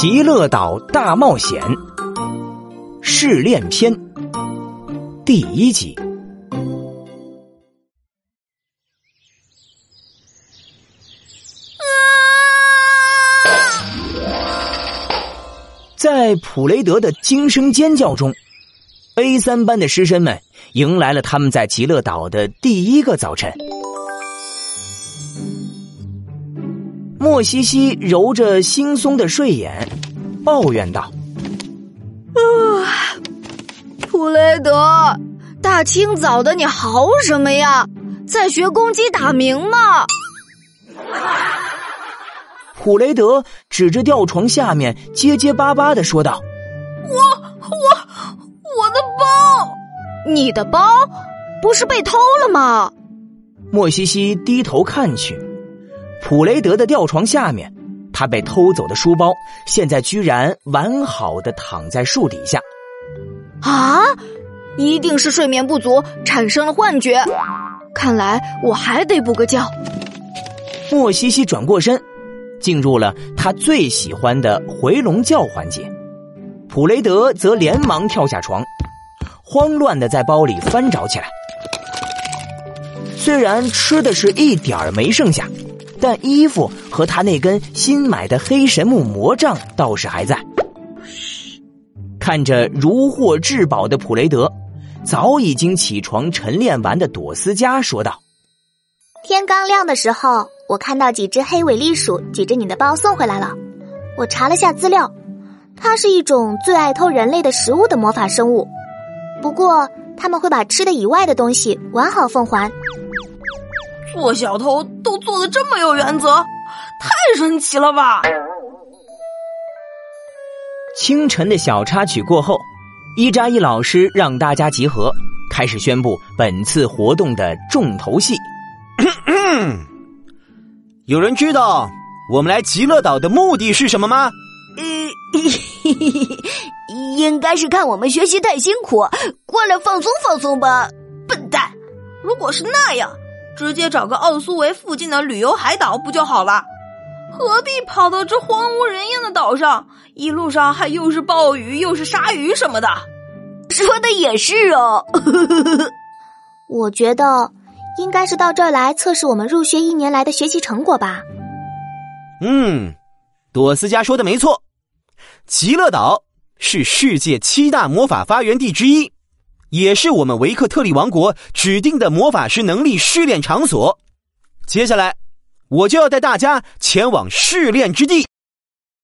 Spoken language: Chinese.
极乐岛大冒险试炼篇第一集。在普雷德的惊声尖叫中，A 三班的师生们迎来了他们在极乐岛的第一个早晨。莫西西揉着惺忪的睡眼，抱怨道：“啊，普雷德，大清早的你嚎什么呀？在学公鸡打鸣吗？”普雷德指着吊床下面，结结巴巴的说道：“我我我的包，你的包不是被偷了吗？”莫西西低头看去，普雷德的吊床下面，他被偷走的书包现在居然完好的躺在树底下。啊，一定是睡眠不足产生了幻觉，看来我还得补个觉。莫西西转过身。进入了他最喜欢的回笼觉环节，普雷德则连忙跳下床，慌乱的在包里翻找起来。虽然吃的是一点儿没剩下，但衣服和他那根新买的黑神木魔杖倒是还在。看着如获至宝的普雷德，早已经起床晨练完的朵斯加说道：“天刚亮的时候。”我看到几只黑尾栗鼠举着你的包送回来了。我查了下资料，它是一种最爱偷人类的食物的魔法生物。不过他们会把吃的以外的东西完好奉还。做小偷都做的这么有原则，太神奇了吧！清晨的小插曲过后，伊扎伊老师让大家集合，开始宣布本次活动的重头戏。有人知道我们来极乐岛的目的是什么吗？呃，应该是看我们学习太辛苦，过来放松放松吧。笨蛋！如果是那样，直接找个奥苏维附近的旅游海岛不就好了？何必跑到这荒无人烟的岛上？一路上还又是暴雨又是鲨鱼什么的。说的也是哦。我觉得。应该是到这儿来测试我们入学一年来的学习成果吧。嗯，朵斯加说的没错，极乐岛是世界七大魔法发源地之一，也是我们维克特利王国指定的魔法师能力试炼场所。接下来，我就要带大家前往试炼之地。